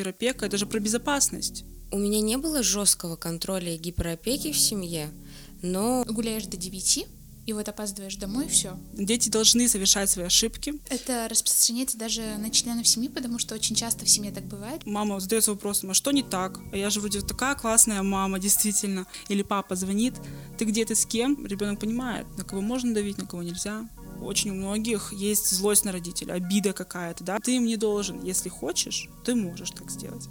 гиперопека, это же про безопасность. У меня не было жесткого контроля и гиперопеки в семье, но... Гуляешь до 9, и вот опаздываешь домой, и все. Дети должны совершать свои ошибки. Это распространяется даже на членов семьи, потому что очень часто в семье так бывает. Мама задается вопросом, а что не так? А я же вроде такая классная мама, действительно. Или папа звонит, ты где ты с кем? Ребенок понимает, на кого можно давить, на кого нельзя. Очень у многих есть злость на родителя, обида какая-то, да. Ты им не должен. Если хочешь, ты можешь так сделать.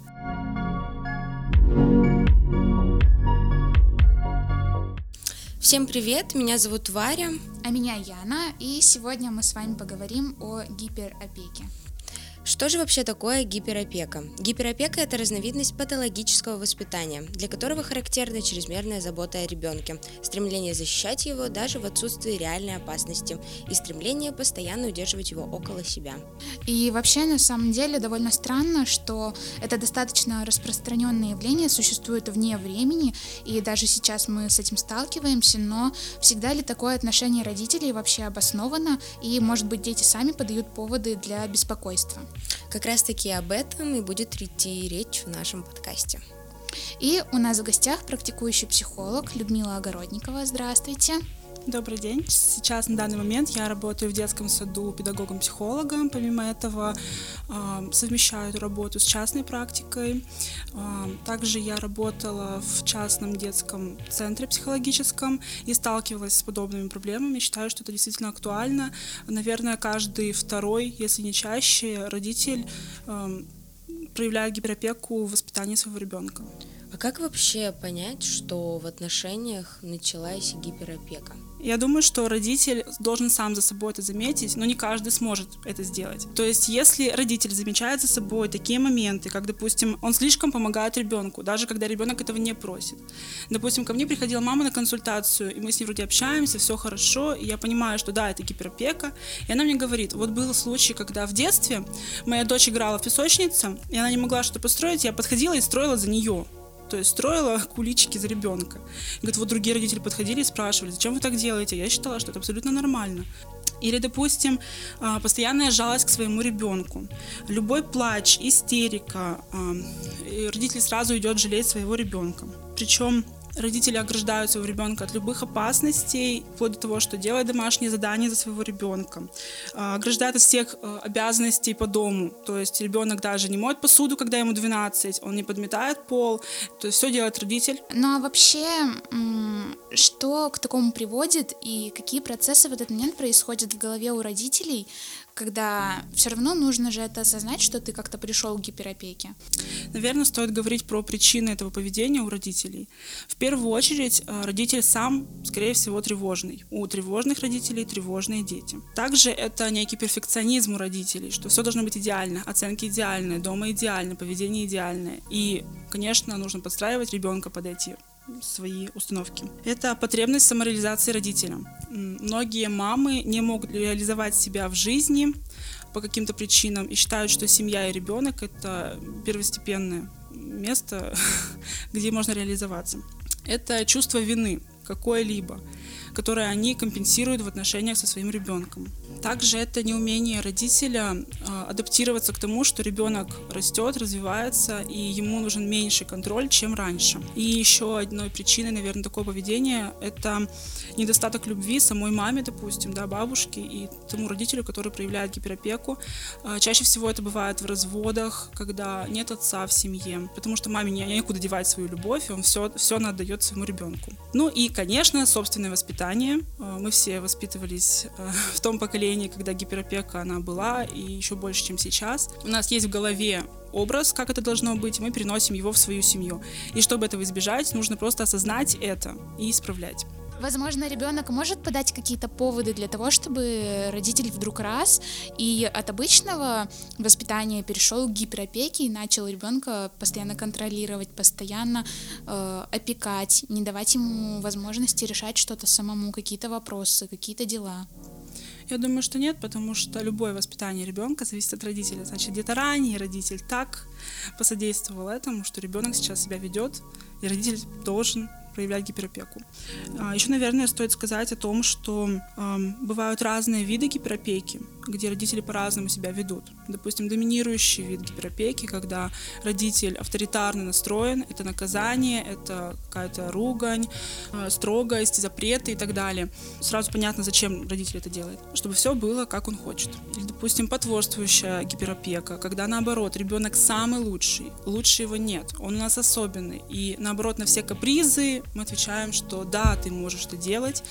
Всем привет, меня зовут Варя. А меня Яна, и сегодня мы с вами поговорим о гиперопеке. Что же вообще такое гиперопека? Гиперопека – это разновидность патологического воспитания, для которого характерна чрезмерная забота о ребенке, стремление защищать его даже в отсутствии реальной опасности и стремление постоянно удерживать его около себя. И вообще, на самом деле, довольно странно, что это достаточно распространенное явление, существует вне времени, и даже сейчас мы с этим сталкиваемся, но всегда ли такое отношение родителей вообще обосновано, и, может быть, дети сами подают поводы для беспокойства? Как раз таки об этом и будет идти речь в нашем подкасте. И у нас в гостях практикующий психолог Людмила Огородникова. Здравствуйте. Добрый день. Сейчас на данный момент я работаю в детском саду педагогом-психологом. Помимо этого э, совмещаю эту работу с частной практикой. Э, также я работала в частном детском центре психологическом и сталкивалась с подобными проблемами. Считаю, что это действительно актуально. Наверное, каждый второй, если не чаще, родитель э, проявляет гиперопеку в воспитании своего ребенка. А как вообще понять, что в отношениях началась гиперопека? Я думаю, что родитель должен сам за собой это заметить, но не каждый сможет это сделать. То есть, если родитель замечает за собой такие моменты, как, допустим, он слишком помогает ребенку, даже когда ребенок этого не просит. Допустим, ко мне приходила мама на консультацию, и мы с ней вроде общаемся, все хорошо, и я понимаю, что да, это гиперопека, и она мне говорит, вот был случай, когда в детстве моя дочь играла в песочнице, и она не могла что-то построить, я подходила и строила за нее то есть строила куличики за ребенка. И говорит, вот другие родители подходили и спрашивали, зачем вы так делаете? Я считала, что это абсолютно нормально. Или, допустим, а, постоянная жалость к своему ребенку. Любой плач, истерика, а, родитель сразу идет жалеть своего ребенка. Причем Родители ограждают своего ребенка от любых опасностей, вплоть до того, что делает домашние задания за своего ребенка, ограждают от всех э, обязанностей по дому. То есть ребенок даже не моет посуду, когда ему 12, он не подметает пол, то есть все делает родитель. Ну а вообще, что к такому приводит и какие процессы в этот момент происходят в голове у родителей, когда все равно нужно же это осознать, что ты как-то пришел к гиперопеке. Наверное, стоит говорить про причины этого поведения у родителей. В первую очередь, э, родитель сам, скорее всего, тревожный. У тревожных родителей тревожные дети. Также это некий перфекционизм у родителей, что все должно быть идеально, оценки идеальные, дома идеально, поведение идеальное. И, конечно, нужно подстраивать ребенка под эти свои установки. Это потребность самореализации родителя. Многие мамы не могут реализовать себя в жизни по каким-то причинам и считают, что семья и ребенок это первостепенное место, где можно реализоваться. Это чувство вины какое-либо, которое они компенсируют в отношениях со своим ребенком. Также это неумение родителя а, адаптироваться к тому, что ребенок растет, развивается, и ему нужен меньший контроль, чем раньше. И еще одной причиной, наверное, такого поведения – это недостаток любви самой маме, допустим, да, бабушке и тому родителю, который проявляет гиперопеку. А, чаще всего это бывает в разводах, когда нет отца в семье, потому что маме не, некуда девать свою любовь, он все, все она отдает своему ребенку. Ну и, конечно, собственное воспитание. А, мы все воспитывались в том поколении, когда гиперопека она была, и еще больше, чем сейчас. У нас есть в голове образ, как это должно быть, мы переносим его в свою семью. И чтобы этого избежать, нужно просто осознать это и исправлять. Возможно, ребенок может подать какие-то поводы для того, чтобы родитель вдруг раз и от обычного воспитания перешел к гиперопеке и начал ребенка постоянно контролировать, постоянно э, опекать, не давать ему возможности решать что-то самому, какие-то вопросы, какие-то дела. Я думаю, что нет, потому что любое воспитание ребенка зависит от родителя. Значит, где-то ранее родитель так посодействовал этому, что ребенок сейчас себя ведет, и родитель должен проявлять гиперопеку. А, еще, наверное, стоит сказать о том, что бывают разные виды гиперопеки, где родители по-разному себя ведут. Допустим, доминирующий вид гиперопеки, когда родитель авторитарно настроен, это наказание, это какая-то ругань, э, строгость, запреты и так далее. Сразу понятно, зачем родитель это делает. Чтобы все было, как он хочет. Или, допустим, потворствующая гиперопека, когда наоборот, ребенок самый лучший, лучше его нет, он у нас особенный. И наоборот, на все капризы мы отвечаем, что да, ты можешь это делать,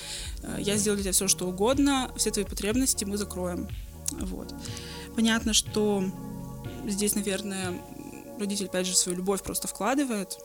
э, я сделаю для тебя все, что угодно, все твои потребности мы закроем. Вот. Понятно, что здесь, наверное, родитель, опять же, свою любовь просто вкладывает,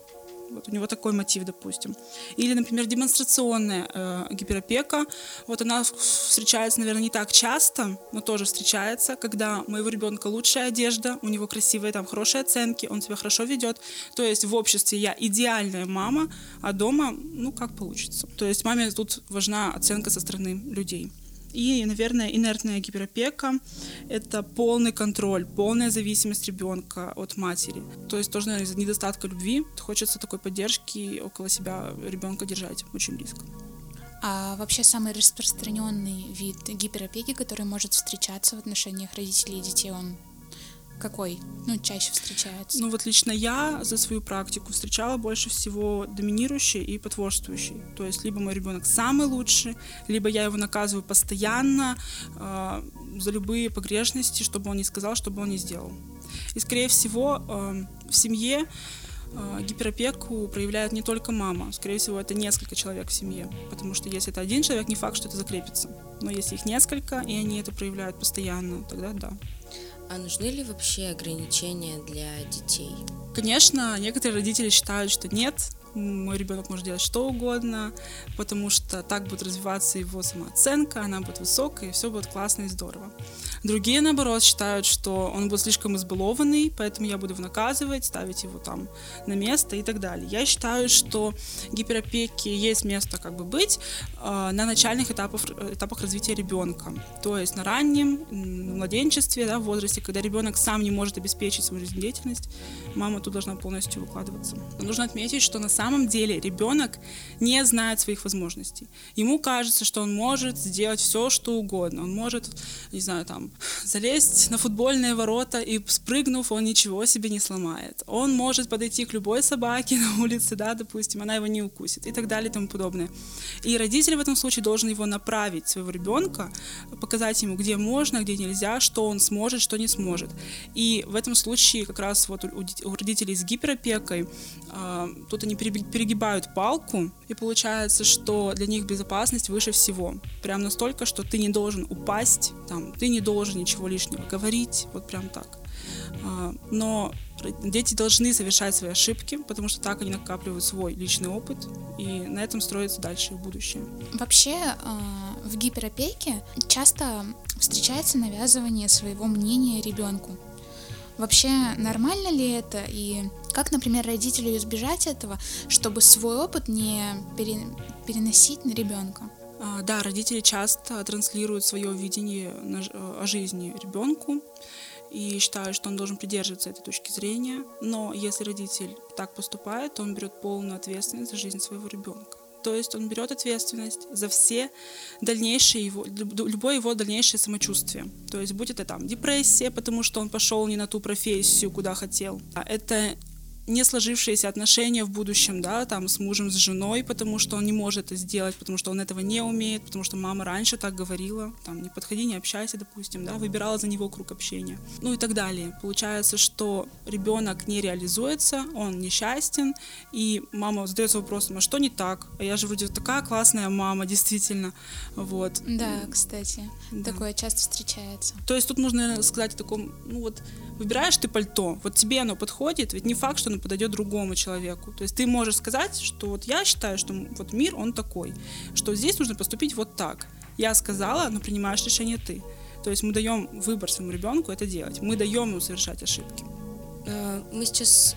вот у него такой мотив, допустим. Или, например, демонстрационная э, гиперопека. Вот она встречается, наверное, не так часто, но тоже встречается, когда у моего ребенка лучшая одежда, у него красивые там хорошие оценки, он себя хорошо ведет. То есть в обществе я идеальная мама, а дома, ну, как получится. То есть маме тут важна оценка со стороны людей. И, наверное, инертная гиперопека — это полный контроль, полная зависимость ребенка от матери. То есть тоже, наверное, из-за недостатка любви хочется такой поддержки около себя ребенка держать очень близко. А вообще самый распространенный вид гиперопеки, который может встречаться в отношениях родителей и детей, он какой, ну, чаще встречается? Ну, вот лично я за свою практику встречала больше всего доминирующий и потворствующий. То есть либо мой ребенок самый лучший, либо я его наказываю постоянно э, за любые погрешности, чтобы он не сказал, чтобы он не сделал. И, скорее всего, э, в семье э, гиперопеку проявляет не только мама. Скорее всего, это несколько человек в семье. Потому что если это один человек, не факт, что это закрепится. Но если их несколько, и они это проявляют постоянно, тогда да. А нужны ли вообще ограничения для детей? Конечно, некоторые родители считают, что нет, мой ребенок может делать что угодно, потому что так будет развиваться его самооценка, она будет высокая, и все будет классно и здорово. Другие, наоборот, считают, что он будет слишком избалованный, поэтому я буду его наказывать, ставить его там на место и так далее. Я считаю, что гиперопеки есть место как бы быть э, на начальных этапах, этапах развития ребенка. То есть на раннем младенчестве, да, в возрасте, когда ребенок сам не может обеспечить свою жизнедеятельность, мама тут должна полностью выкладываться. Но нужно отметить, что на самом деле ребенок не знает своих возможностей. Ему кажется, что он может сделать все, что угодно. Он может, не знаю, там, залезть на футбольные ворота и спрыгнув, он ничего себе не сломает. Он может подойти к любой собаке на улице, да, допустим, она его не укусит и так далее и тому подобное. И родитель в этом случае должен его направить, своего ребенка, показать ему, где можно, где нельзя, что он сможет, что не сможет. И в этом случае как раз вот у, родителей с гиперопекой э, тут они перегибают палку, и получается, что для них безопасность выше всего. Прям настолько, что ты не должен упасть, там, ты не должен ничего лишнего говорить, вот прям так. А, но дети должны совершать свои ошибки, потому что так они накапливают свой личный опыт, и на этом строится дальше их будущее. Вообще а, в гиперопеке часто встречается навязывание своего мнения ребенку. Вообще нормально ли это и как, например, родителю избежать этого, чтобы свой опыт не переносить на ребенка? А, да, родители часто транслируют свое видение э, о жизни ребенку и считают, что он должен придерживаться этой точки зрения. Но если родитель так поступает, то он берет полную ответственность за жизнь своего ребенка. То есть он берет ответственность за все дальнейшие его, любое его дальнейшее самочувствие. То есть будет это там депрессия, потому что он пошел не на ту профессию, куда хотел. А это не сложившиеся отношения в будущем, да, там с мужем, с женой, потому что он не может это сделать, потому что он этого не умеет, потому что мама раньше так говорила, там, не подходи, не общайся, допустим, да, выбирала за него круг общения, ну и так далее. Получается, что ребенок не реализуется, он несчастен, и мама задается вопросом, а что не так? А я же вроде такая классная мама, действительно, вот. Да, кстати, да. такое часто встречается. То есть тут нужно наверное, сказать о таком, ну вот, выбираешь ты пальто, вот тебе оно подходит, ведь не факт, что оно подойдет другому человеку. То есть ты можешь сказать, что вот я считаю, что вот мир, он такой, что здесь нужно поступить вот так. Я сказала, но принимаешь решение ты. То есть мы даем выбор своему ребенку это делать. Мы даем ему совершать ошибки. Э, мы сейчас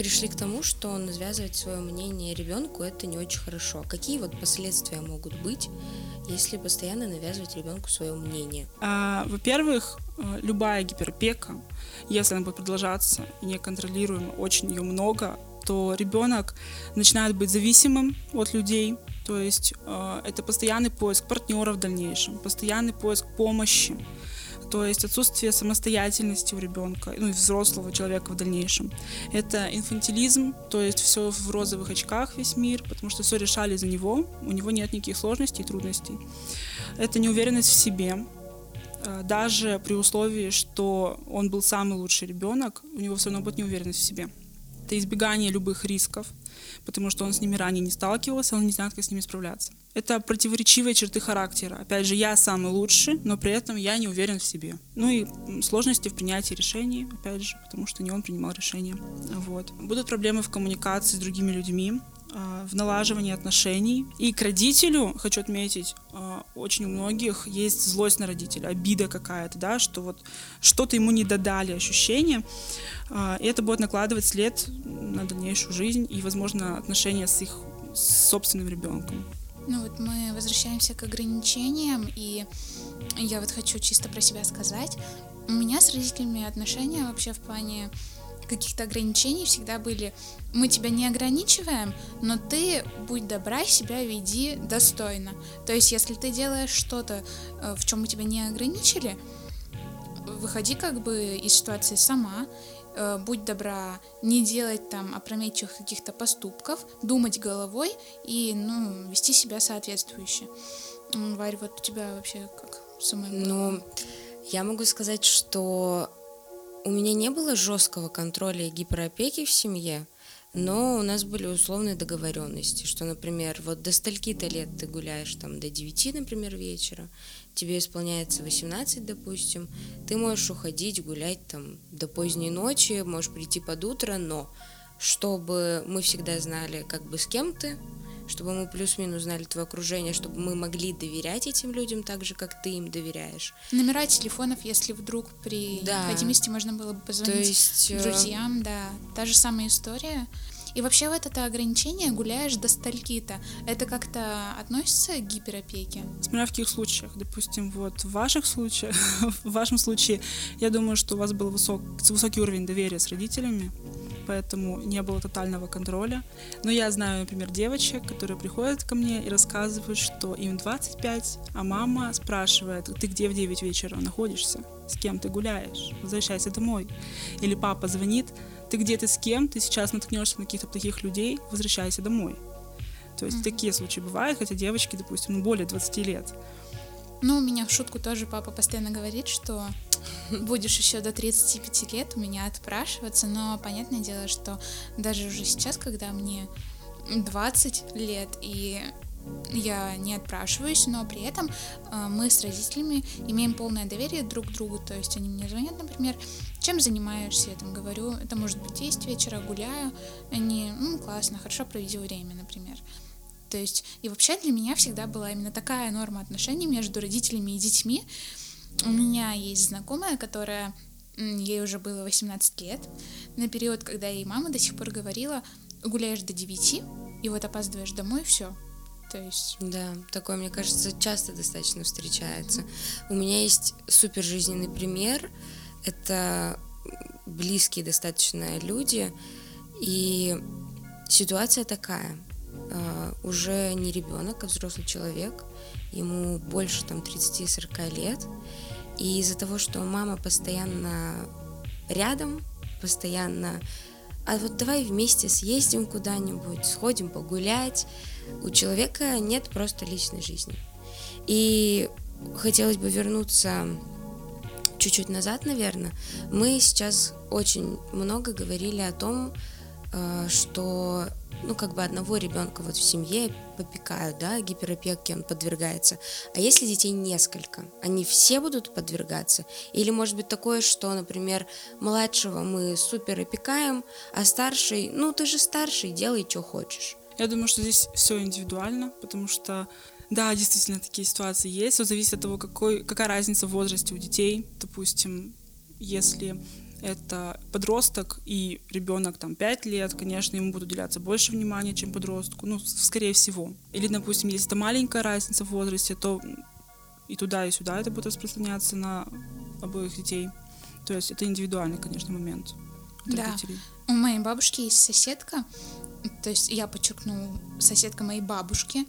пришли к тому, что навязывать свое мнение ребенку это не очень хорошо. Какие вот последствия могут быть, если постоянно навязывать ребенку свое мнение? А, во-первых, э, любая гиперопека, если она будет продолжаться неконтролируемо, очень ее много, то ребенок начинает быть зависимым от людей, то есть э, это постоянный поиск партнера в дальнейшем, постоянный поиск помощи, то есть отсутствие самостоятельности у ребенка, ну и взрослого человека в дальнейшем. Это инфантилизм, то есть все в розовых очках весь мир, потому что все решали за него, у него нет никаких сложностей и трудностей. Это неуверенность в себе, э, даже при условии, что он был самый лучший ребенок, у него все равно будет неуверенность в себе. Это избегание любых рисков, потому что он с ними ранее не сталкивался, он не знает, как с ними справляться. Это противоречивые черты характера. Опять же, я самый лучший, но при этом я не уверен в себе. Ну и сложности в принятии решений, опять же, потому что не он принимал решения. Вот. Будут проблемы в коммуникации с другими людьми, а, в налаживании отношений. И к родителю, хочу отметить, а, очень у многих есть злость на родителя, обида какая-то, да, что вот что-то ему не додали, ощущение. А, и это будет накладывать след на дальнейшую жизнь и, возможно, отношения с их собственным ребенком. Ну вот мы возвращаемся к ограничениям, и я вот хочу чисто про себя сказать. У меня с родителями отношения вообще в плане каких-то ограничений всегда были мы тебя не ограничиваем, но ты будь добра, себя веди достойно. То есть, если ты делаешь что-то, э, в чем мы тебя не ограничили, выходи как бы из ситуации сама, будь добра, не делать там опрометчивых каких-то поступков, думать головой и, ну, вести себя соответствующе. Варь, вот у тебя вообще как самое? Ну, я могу сказать, что у меня не было жесткого контроля и гиперопеки в семье, но у нас были условные договоренности, что, например, вот до стольки-то лет ты гуляешь там до 9, например, вечера, тебе исполняется 18, допустим, ты можешь уходить, гулять там до поздней ночи, можешь прийти под утро, но чтобы мы всегда знали, как бы с кем ты, чтобы мы плюс-минус знали твое окружение, чтобы мы могли доверять этим людям так же, как ты им доверяешь. Номера телефонов, если вдруг при да. необходимости можно было бы позвонить То есть, э, друзьям, да. Та же самая история. И вообще вот это ограничение гуляешь до стальки-то, это как-то относится к гиперопеке? Смотря в каких случаях. Допустим, вот в ваших случаях, в вашем случае, я думаю, что у вас был высок, высокий уровень доверия с родителями, поэтому не было тотального контроля. Но я знаю, например, девочек, которые приходят ко мне и рассказывают, что им 25, а мама спрашивает, ты где в 9 вечера находишься? С кем ты гуляешь? Возвращайся домой. Или папа звонит, ты где-то с кем, ты сейчас наткнешься на каких-то плохих людей, возвращайся домой. То есть mm-hmm. такие случаи бывают, хотя девочки, допустим, ну, более 20 лет. Ну, у меня в шутку тоже папа постоянно говорит, что будешь еще до 35 лет у меня отпрашиваться, но понятное дело, что даже уже сейчас, когда мне 20 лет, и я не отпрашиваюсь, но при этом э, мы с родителями имеем полное доверие друг к другу, то есть они мне звонят, например, чем занимаешься, я там говорю, это может быть есть вечера, гуляю, они, ну, классно, хорошо проведи время, например. То есть, и вообще для меня всегда была именно такая норма отношений между родителями и детьми. У меня есть знакомая, которая, ей уже было 18 лет, на период, когда ей мама до сих пор говорила, гуляешь до 9, и вот опаздываешь домой, все, то есть... Да, такое, мне кажется, часто достаточно встречается. У меня есть супер жизненный пример. Это близкие достаточно люди. И ситуация такая. Uh, уже не ребенок, а взрослый человек. Ему больше там 30-40 лет. И из-за того, что мама постоянно рядом, постоянно а вот давай вместе съездим куда-нибудь, сходим погулять, у человека нет просто личной жизни. И хотелось бы вернуться чуть-чуть назад, наверное. Мы сейчас очень много говорили о том, э, что ну, как бы одного ребенка вот в семье попекают, да, гиперопеке он подвергается. А если детей несколько, они все будут подвергаться? Или может быть такое, что, например, младшего мы супер опекаем, а старший, ну, ты же старший, делай, что хочешь. Я думаю, что здесь все индивидуально, потому что да, действительно, такие ситуации есть. Все зависит от того, какой, какая разница в возрасте у детей. Допустим, если это подросток и ребенок там 5 лет, конечно, ему будет уделяться больше внимания, чем подростку, ну, скорее всего. Или, допустим, если это маленькая разница в возрасте, то и туда, и сюда это будет распространяться на обоих детей. То есть это индивидуальный, конечно, момент. Да. родителей. У моей бабушки есть соседка, то есть я подчеркну, соседка моей бабушки,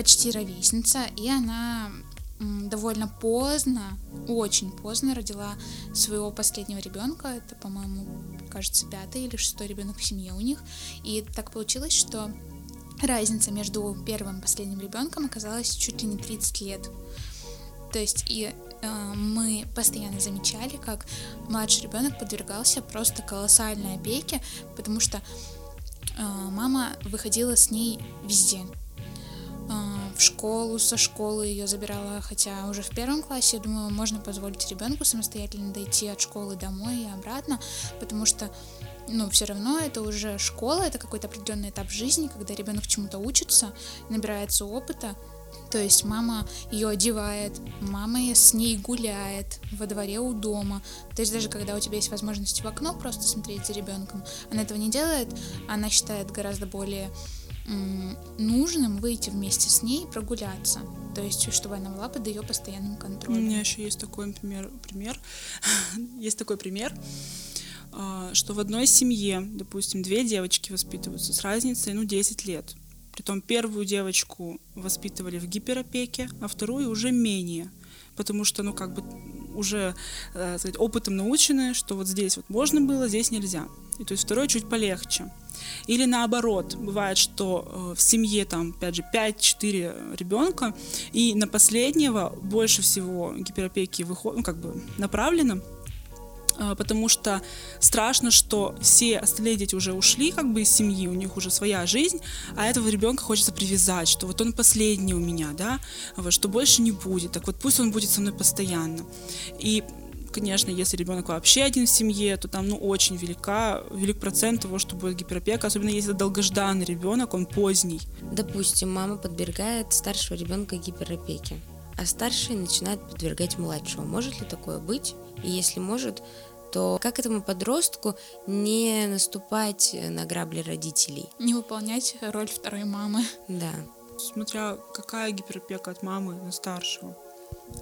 почти ровесница, и она довольно поздно, очень поздно родила своего последнего ребенка. Это, по-моему, кажется, пятый или шестой ребенок в семье у них. И так получилось, что разница между первым и последним ребенком оказалась чуть ли не 30 лет. То есть и э, мы постоянно замечали, как младший ребенок подвергался просто колоссальной опеке, потому что э, мама выходила с ней везде. Э, в школу, со школы ее забирала, хотя уже в первом классе, я думаю, можно позволить ребенку самостоятельно дойти от школы домой и обратно, потому что ну, все равно это уже школа, это какой-то определенный этап жизни, когда ребенок чему-то учится, набирается опыта. То есть мама ее одевает, мама с ней гуляет во дворе у дома. То есть даже когда у тебя есть возможность в окно просто смотреть за ребенком, она этого не делает, она считает гораздо более нужным выйти вместе с ней и прогуляться. То есть, чтобы она была под ее постоянным У контролем. меня еще есть такой пример, пример. есть такой пример, что в одной семье, допустим, две девочки воспитываются с разницей, ну, 10 лет. Притом первую девочку воспитывали в гиперопеке, а вторую уже менее. Потому что, ну, как бы уже, э, сказать, опытом научены, что вот здесь вот можно было, здесь нельзя. И то есть второй чуть полегче. Или наоборот, бывает, что э, в семье там, опять же, 5-4 ребенка, и на последнего больше всего гиперопеки выход, ну, как бы направлено, а, потому что страшно, что все остальные дети уже ушли как бы из семьи, у них уже своя жизнь, а этого ребенка хочется привязать, что вот он последний у меня, да, вот, что больше не будет, так вот пусть он будет со мной постоянно. И Конечно, если ребенок вообще один в семье, то там ну, очень велика, велик процент того, что будет гиперопека, особенно если это долгожданный ребенок, он поздний. Допустим, мама подвергает старшего ребенка гиперопеке, а старший начинает подвергать младшего. Может ли такое быть? И если может, то как этому подростку не наступать на грабли родителей? Не выполнять роль второй мамы. Да. Смотря какая гиперопека от мамы на старшего.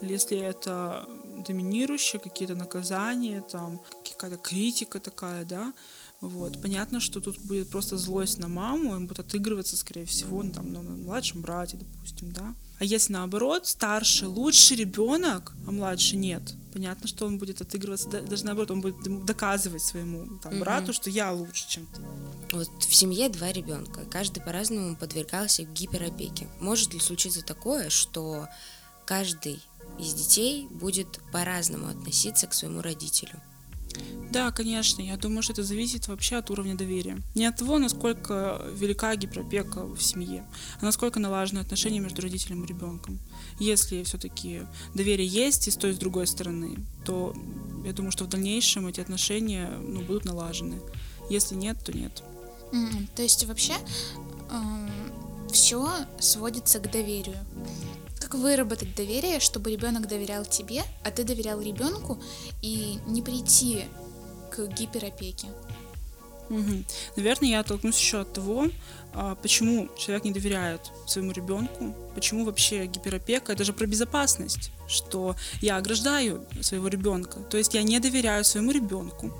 Если это доминирующие какие-то наказания, там какая-то критика такая, да, вот. Понятно, что тут будет просто злость на маму, он будет отыгрываться, скорее всего, ну, там, на младшем брате, допустим, да. А если наоборот, старший лучший ребенок, а младший нет, понятно, что он будет отыгрываться, даже наоборот, он будет доказывать своему там, брату, что я лучше, чем ты. Вот в семье два ребенка, каждый по-разному подвергался гиперопеке. Может ли случиться такое, что каждый из детей будет по-разному относиться к своему родителю? Да, конечно. Я думаю, что это зависит вообще от уровня доверия. Не от того, насколько велика гиперопека в семье, а насколько налажены отношения между родителем и ребенком. Если все-таки доверие есть и с той, и с другой стороны, то я думаю, что в дальнейшем эти отношения ну, будут налажены. Если нет, то нет. М, То есть вообще все сводится к доверию. Как выработать доверие, чтобы ребенок доверял тебе, а ты доверял ребенку и не прийти к гиперопеке? Мгм. Наверное, я оттолкнусь еще от того, а, почему человек не доверяет своему ребенку, почему вообще гиперопека, это же про безопасность, что я ограждаю своего ребенка, то есть я не доверяю своему ребенку.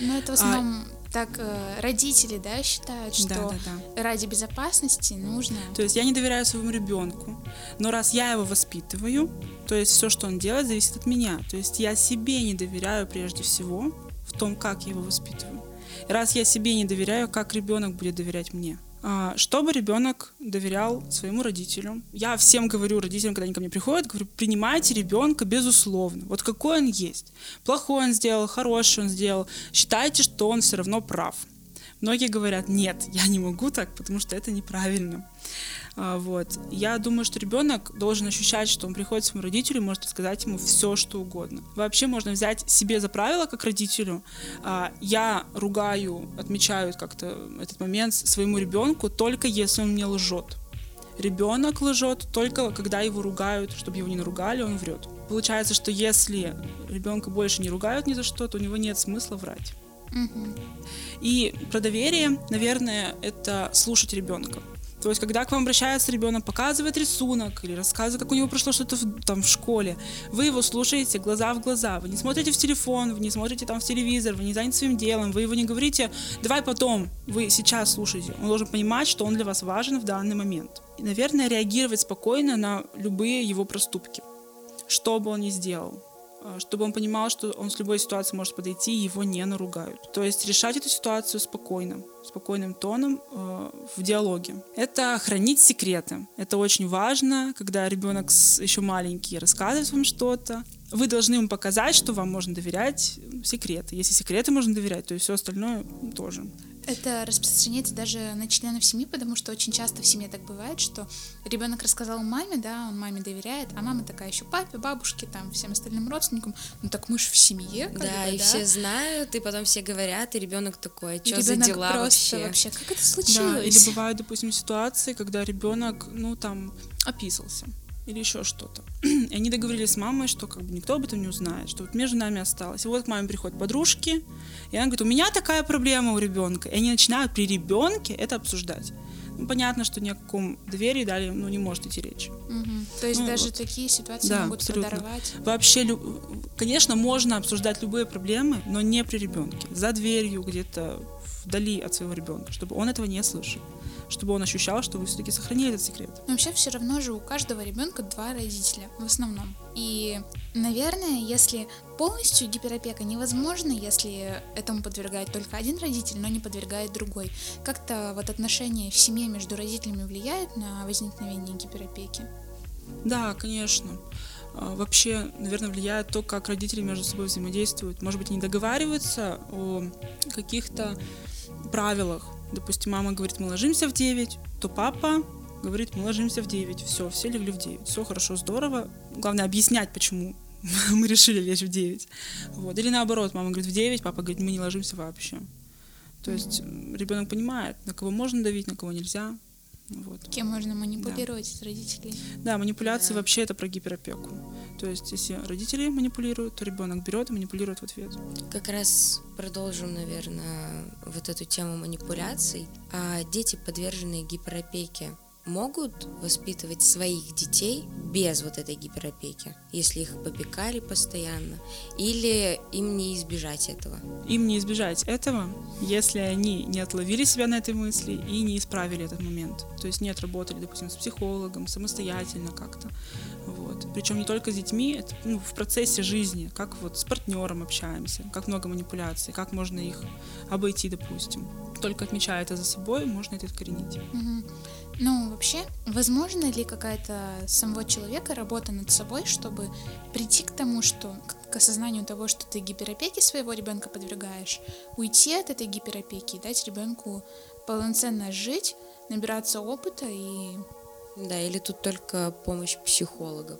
Ну, это в основном так э, родители, да, считают, что Да, да, да. ради безопасности нужно... То есть я не доверяю своему ребенку, но раз я его воспитываю, то есть все, что он делает, зависит от меня. То есть я себе не доверяю прежде всего в том, как я его воспитываю. И раз я себе не доверяю, как ребенок будет доверять мне? А, Чтобы ребенок доверял своему родителю. Я всем говорю родителям, когда они ко мне приходят, говорю, принимайте ребенка безусловно. Вот какой он есть. Плохой он сделал, хороший он сделал. Считайте, что он все равно прав. Многие говорят, нет, я не могу так, потому что это неправильно. А, Вот. Я думаю, что ребенок должен ощущать, что он приходит к своему родителю и может рассказать ему все, что угодно. Вообще можно взять себе за правило, как родителю. а, Я ругаю, отмечаю как-то этот момент своему ребенку только если он мне лжет. Ребенок лжет только когда его ругают, чтобы его не наругали, он врет. Получается, что если ребенка больше не ругают ни за что, то у него нет смысла врать. Мгм. И про доверие, наверное, это слушать ребенка. То есть, когда к вам обращается ребенок, показывает рисунок или рассказывает, как у него прошло что-то в, там в школе, вы его слушаете глаза в глаза, вы не смотрите в телефон, вы не смотрите там в телевизор, вы не заняты своим делом, вы его не говорите, давай потом, вы сейчас слушаете. Он должен понимать, что он для вас важен в данный момент. И, наверное, реагировать спокойно на любые его проступки, что бы он ни сделал а, чтобы он понимал, что он с любой ситуацией может подойти, и его не наругают. То есть решать эту ситуацию спокойно, спокойным тоном э, в диалоге. Это хранить секреты. Это очень важно, когда ребенок еще маленький рассказывает вам что-то. Вы должны ему показать, что вам можно доверять секреты. Если секреты можно доверять, то и все остальное тоже. Это распространяется даже на членов семьи, потому что очень часто в семье так бывает, что ребенок рассказал маме, да, он маме доверяет, а мама такая еще папе, бабушке, там, всем остальным родственникам, ну так мы же в семье. Да, бы, и да? все знают, и потом все говорят, и ребенок такой, что за дела просто вообще? вообще? Как это случилось? Да, или бывают, допустим, ситуации, когда ребенок, ну, там, описался или еще что-то. И они договорились с мамой, что как бы никто об этом не узнает, что вот между нами осталось. И вот к маме приходят подружки, и она говорит, у меня такая проблема у ребенка. И они начинают при ребенке это обсуждать. Ну, понятно, что ни о каком доверии далее ну, не может идти речь. Угу. То есть Ну, даже вот. такие ситуации Да, могут абсолютно. подорвать. Вообще, лю- конечно, можно обсуждать любые проблемы, но не при ребенке. За дверью, где-то вдали от своего ребенка, чтобы он этого не слышал. Чтобы он ощущал, что вы все-таки сохранили этот секрет. Но вообще все равно же у каждого ребенка два родителя в основном. И, наверное, если полностью гиперопека невозможно, если этому подвергает только один родитель, но не подвергает другой. Как-то вот отношения в семье между родителями влияют на возникновение гиперопеки? Да, конечно. А, Вообще, наверное, влияет то, как родители между собой взаимодействуют. Может быть, они договариваются о каких-то правилах. Допустим, мама говорит, мы ложимся в 9, то папа говорит, мы ложимся в 9. Все, все легли в 9. Все хорошо, здорово. Главное объяснять, почему мы решили лечь в 9. Вот. Или наоборот, мама говорит в 9, папа говорит, мы не ложимся вообще. То есть ребенок понимает, на кого можно давить, на кого нельзя. Вот. Кем можно манипулировать из родителей? Да, манипуляции Да. вообще это про гиперопеку. То есть, если родители манипулируют, то ребенок берет и манипулирует в ответ. Как раз продолжим, наверное, вот эту тему манипуляций. А дети, подверженные гиперопеке, могут воспитывать своих детей без вот этой гиперопеки, если их попекали постоянно, или им не избежать этого? Им не избежать этого, если они не отловили себя на этой мысли и не исправили этот момент. То есть не отработали, допустим, с психологом, самостоятельно как-то. Вот. Причем не только с детьми, это ну, в процессе жизни, как вот с партнером общаемся, как много манипуляций, как можно их обойти, допустим. Только отмечая это за собой, можно это искоренить. Мгм. Ну, вообще, возможно ли какая-то самого человека работа над собой, чтобы прийти к тому, что к- осознанию того, что ты гиперопеке своего ребенка подвергаешь, уйти от этой гиперопеки и дать ребенку полноценно жить, набираться опыта и Да, или тут только помощь психологов?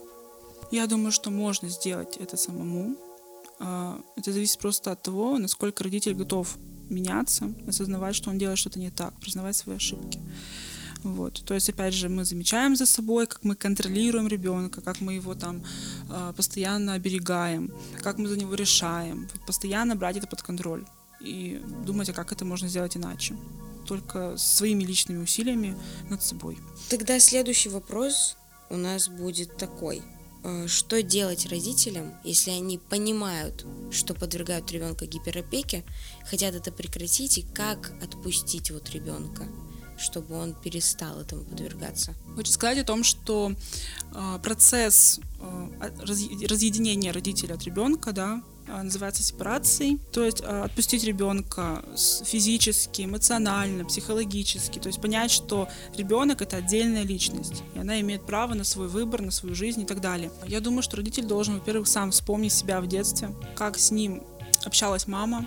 Я думаю, что можно сделать это самому. А, Это зависит просто от того, насколько родитель готов меняться, осознавать, что он делает что-то не так, признавать свои ошибки. Вот. То есть, опять же, мы замечаем за собой, как мы контролируем ребенка, как мы его там а, постоянно оберегаем, как мы за него решаем. Постоянно брать это под контроль и думать, а как это можно сделать иначе. Только своими личными усилиями над собой. Тогда следующий вопрос у нас будет такой. Э, Что делать родителям, если они понимают, что подвергают ребенка гиперопеке, хотят это прекратить, и как отпустить вот ребенка, чтобы он перестал этому подвергаться? Хочу сказать о том, что э, процесс э, разъ- разъединения родителя от ребенка, да, э, называется сепарацией. То есть отпустить ребенка физически, эмоционально, психологически. То есть понять, что ребенок это отдельная личность, и она имеет право на свой выбор, на свою жизнь и так далее. Я думаю, что родитель должен, во-первых, сам вспомнить себя в детстве, как с ним общалась мама,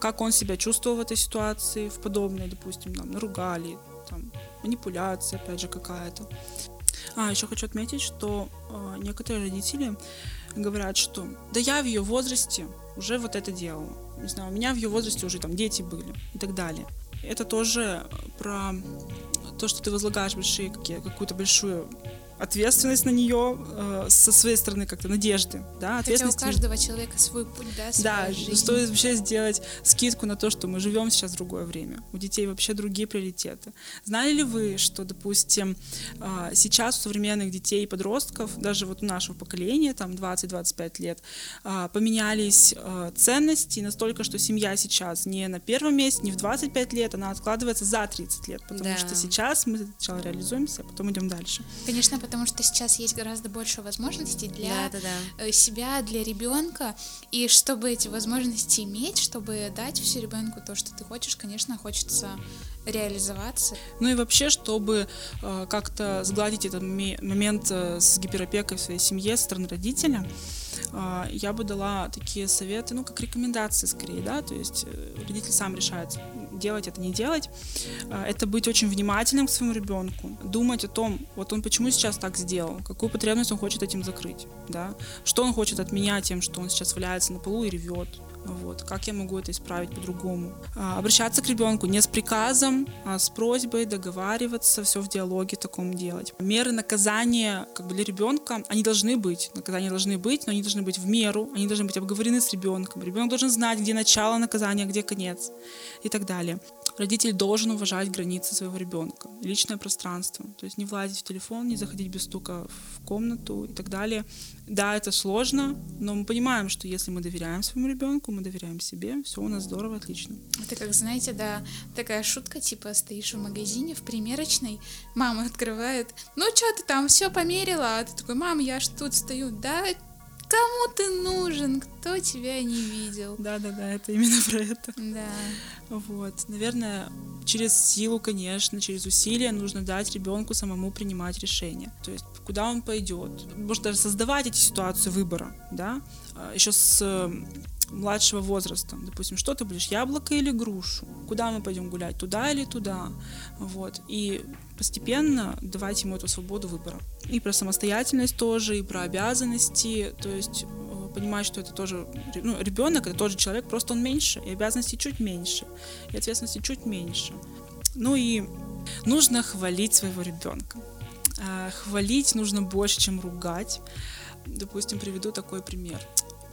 как он себя чувствовал в этой ситуации, в подобной, допустим, там, наругали, там, манипуляция, опять же, какая-то. А, еще хочу отметить, что э, некоторые родители говорят, что да я в ее возрасте уже вот это делала. Не знаю, у меня в ее возрасте уже там дети были и так далее. Это тоже про то, что ты возлагаешь большие, какие- какую-то большую ответственность на нее э, со своей стороны как-то надежды, да, Хотя у каждого человека свой путь, да, Да, жизнь. стоит вообще сделать скидку на то, что мы живем сейчас в другое время. У детей вообще другие приоритеты. Знали ли вы, что, допустим, э, сейчас у современных детей и подростков, даже вот у нашего поколения, там 20-25 лет, э, поменялись э, ценности настолько, что семья сейчас не на первом месте, не в 25 лет, она откладывается за 30 лет, потому Да. что сейчас мы сначала реализуемся, а потом идем дальше. Конечно, потому что сейчас есть гораздо больше возможностей для Да, да, да. себя, для ребенка. И чтобы эти возможности иметь, чтобы дать все ребенку то, что ты хочешь, конечно, хочется реализоваться. Ну и вообще, чтобы э, как-то сгладить этот моме- момент э, с гиперопекой в своей семье со стороны родителя, я бы дала такие советы, ну, как рекомендации скорее, да, то есть э, родитель сам решает, делать это, не делать. Э, это быть очень внимательным к своему ребенку, думать о том, вот он почему сейчас так сделал, какую потребность он хочет этим закрыть, да, что он хочет от меня тем, что он сейчас валяется на полу и ревет, вот, как я могу это исправить по-другому. А, обращаться к ребенку не с приказом, а с просьбой договариваться, все в диалоге таком делать. Меры наказания как бы для ребенка, они должны быть, наказания должны быть, но они должны быть в меру, они должны быть обговорены с ребенком. Ребенок должен знать, где начало наказания, где конец и так далее. Родитель должен уважать границы своего ребенка, личное пространство, то есть не влазить в телефон, не заходить без стука в комнату и так далее. Да, это сложно, но мы понимаем, что если мы доверяем своему ребенку, мы доверяем себе, все у нас здорово, отлично. Это как, знаете, да, такая шутка, типа, стоишь в магазине, в примерочной, мама открывает, ну что ты там, все померила, а ты такой, мам, я ж тут стою, да, кому ты нужен, кто тебя не видел? Да-да-да, это именно про это. Да. Вот, наверное, через силу, конечно, через усилия нужно дать ребенку самому принимать решения. То есть, куда он пойдет. Может даже создавать эти ситуации выбора, да, еще с младшего возраста. Допустим, что ты будешь, яблоко или грушу? Куда мы пойдем гулять, туда или туда? Вот. И постепенно давать ему эту свободу выбора. И про самостоятельность тоже, и про обязанности. То есть э, понимать, что это тоже ну, ребенок, это тоже человек, просто он меньше, и обязанностей чуть меньше, и ответственности чуть меньше. Ну и нужно хвалить своего ребенка. А, Хвалить нужно больше, чем ругать. Допустим, приведу такой пример.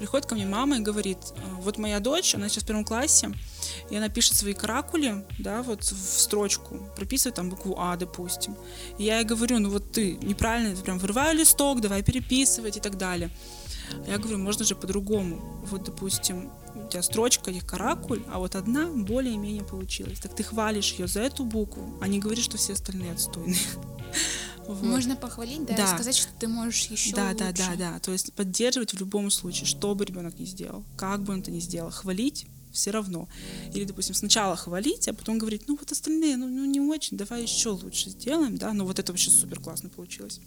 Приходит ко мне мама и говорит, «А, вот моя дочь, она сейчас в первом классе, и она пишет свои каракули, да, вот в строчку, прописывает там букву А, допустим. И я ей говорю, ну вот ты неправильно, прям вырываю листок, давай переписывать и так далее. Я говорю, можно же по-другому. Вот, допустим, у тебя строчка их каракуль, а вот одна более-менее получилась. Так ты хвалишь ее за эту букву, а не говоришь, что все остальные отстойные. Вот. Можно похвалить, да, Да. и сказать, что ты можешь еще Да, лучше. да, да, да. То есть поддерживать в любом случае, что бы ребенок ни сделал, как бы он это ни сделал, хвалить все равно. Или, допустим, сначала хвалить, а потом говорить, ну вот остальные, ну, ну не очень, давай еще лучше сделаем, да, ну вот это вообще супер классно получилось.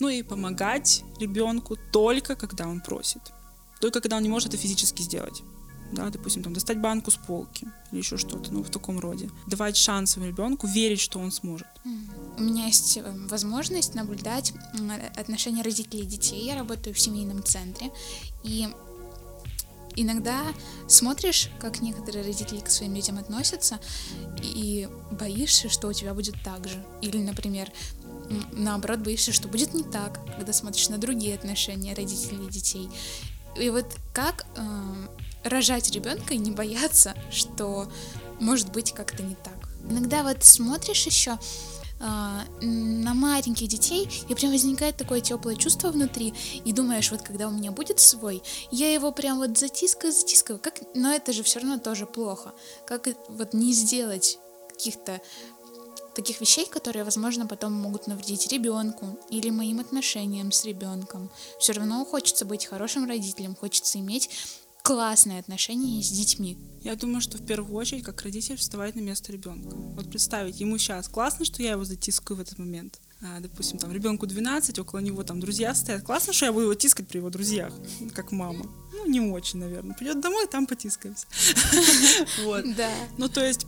Ну и помогать ребенку только когда он просит. Только когда он не может это физически сделать. Да, допустим, там, достать банку с полки или еще что-то, ну, в таком роде. Давать шанс ребенку, верить, что он сможет. У меня есть э, возможность наблюдать м, отношения родителей и детей. Я работаю в семейном центре. И иногда смотришь, как некоторые родители к своим детям относятся, и боишься, что у тебя будет так же. Или, например, наоборот, боишься, что будет не так, когда смотришь на другие отношения родителей и детей. И вот как эм, рожать ребенка и не бояться, что может быть как-то не так. Иногда вот смотришь еще а, на маленьких детей, и прям возникает такое теплое чувство внутри, и думаешь, вот когда у меня будет свой, я его прям вот затискаю, затискаю, как, но это же все равно тоже плохо. Как вот не сделать каких-то таких вещей, которые, возможно, потом могут навредить ребенку или моим отношениям с ребенком. Все равно хочется быть хорошим родителем, хочется иметь классные отношения с детьми. Я думаю, что в первую очередь, как родитель, вставать на место ребенка. Вот представить, ему сейчас классно, что я его затискаю в этот момент. А, допустим, там ребенку 12, около него там друзья стоят. Классно, что я буду его тискать при его друзьях, как мама. Ну, не очень, наверное. Придет домой, там потискаемся. Вот. Да. Ну, то есть,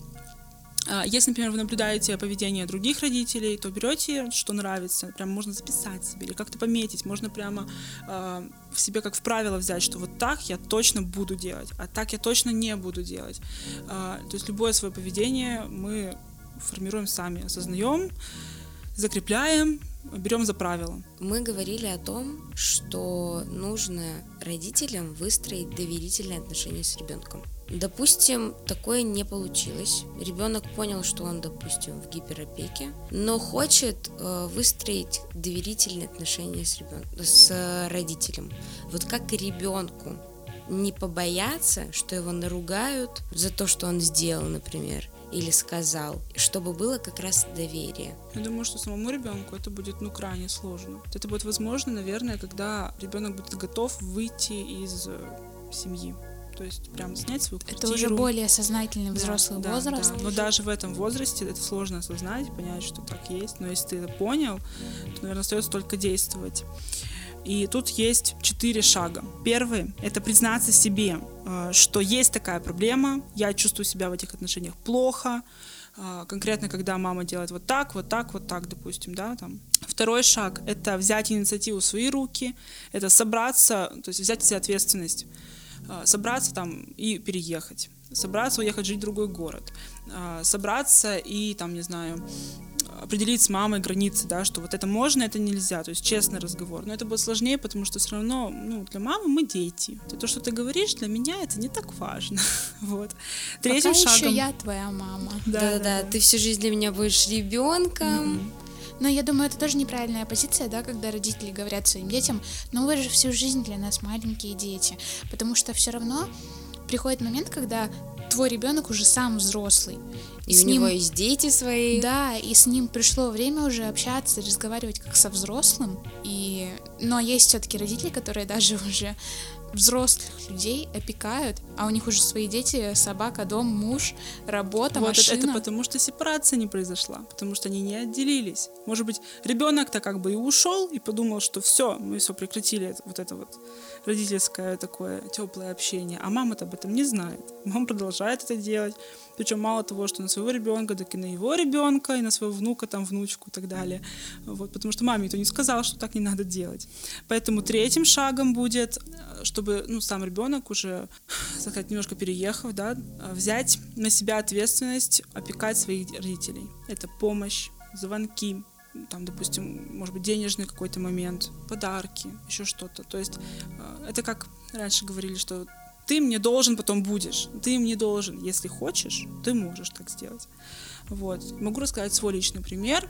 если, например, вы наблюдаете поведение других родителей, то берете, что нравится, прям можно записать себе или как-то пометить, можно прямо а, в себе как в правило взять, что вот так я точно буду делать, а так я точно не буду делать. А, То есть любое свое поведение мы формируем сами, осознаем, закрепляем берем за правило. Мы говорили о том, что нужно родителям выстроить доверительные отношения с ребенком. Допустим, такое не получилось. Ребенок понял, что он, допустим, в гиперопеке, но хочет э, выстроить доверительные отношения с, ребен... с родителем. Вот как ребенку не побояться, что его наругают за то, что он сделал, например, или сказал, чтобы было как раз доверие. Я думаю, что самому ребенку это будет ну крайне сложно. Это будет возможно, наверное, когда ребенок будет готов выйти из э, семьи. То есть прям снять свою квартиру. Это уже более сознательный взрослый да, возраст. Да. Но даже в этом возрасте это сложно осознать, понять, что так есть. Но если ты это понял, то, наверное, остается только действовать. И тут есть четыре шага. Первый — это признаться себе, э, что есть такая проблема, я чувствую себя в этих отношениях плохо, э, конкретно когда мама делает вот так, вот так, вот так, допустим, да, там. Второй шаг — это взять инициативу в свои руки, это собраться, то есть взять себе ответственность, собраться там и переехать собраться, уехать жить в другой город, собраться и, там, не знаю, определить с мамой границы, да, что вот это можно, это нельзя, то есть честный разговор. Но это будет сложнее, потому что все равно, ну, для мамы мы дети. То, что ты говоришь, для меня это не так важно. вот. Третьим Пока шагом... еще я твоя мама. Да-да-да, ты всю жизнь для меня будешь ребенком. Mm-hmm. Но я думаю, это тоже неправильная позиция, да, когда родители говорят своим детям, ну вы же всю жизнь для нас маленькие дети, потому что все равно приходит момент, когда твой ребенок уже сам взрослый. И, и у ним, него есть дети свои. Да, и с ним пришло время уже общаться, разговаривать как со взрослым. И... Но есть все-таки родители, которые даже уже взрослых людей опекают, а у них уже свои дети, собака, дом, муж, работа, вот машина. Это, это потому что сепарация не произошла, потому что они не отделились. Может быть, ребенок-то как бы и ушел и подумал, что все, мы все прекратили вот это вот родительское такое теплое общение, а мама-то об этом не знает. Мама продолжает это делать, причем мало того, что на своего ребенка, так и на его ребенка, и на своего внука, там, внучку и так далее. Вот, потому что маме то не сказал, что так не надо делать. Поэтому третьим шагом будет, чтобы ну, сам ребенок уже, так сказать, немножко переехав, да, взять на себя ответственность опекать своих родителей. Это помощь, звонки, там, допустим, может быть, денежный какой-то момент, подарки, еще что-то. То есть э, это как раньше говорили, что ты мне должен, потом будешь. Ты мне должен. Если хочешь, ты можешь так сделать. Вот. Могу рассказать свой личный пример.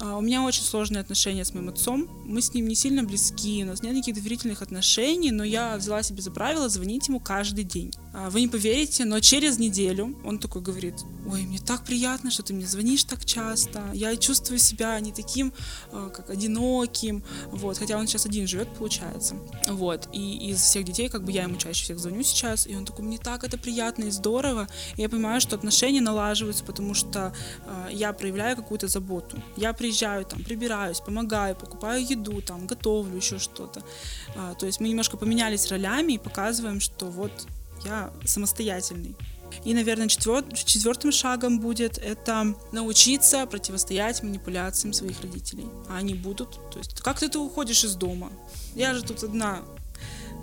А, у меня очень сложные отношения с моим отцом. Мы с ним не сильно близки, у нас нет никаких доверительных отношений, но я взяла себе за правило звонить ему каждый день. А, вы не поверите, но через неделю он такой говорит, ой, мне так приятно, что ты мне звонишь так часто, я чувствую себя не таким, а, как одиноким, вот, хотя он сейчас один живет, получается, вот, и из всех детей, как бы я ему чаще всех звоню сейчас, и он такой, мне так это приятно и здорово, и я понимаю, что отношения налаживаются, потому что я проявляю какую-то заботу, я приезжаю, там, прибираюсь, помогаю, покупаю еду, там, готовлю еще что-то. А, то есть мы немножко поменялись ролями и показываем, что вот я самостоятельный. И, наверное, четвер... четвертым шагом будет это научиться противостоять манипуляциям своих родителей. А они будут. То есть, как ты, ты уходишь из дома? Я же тут одна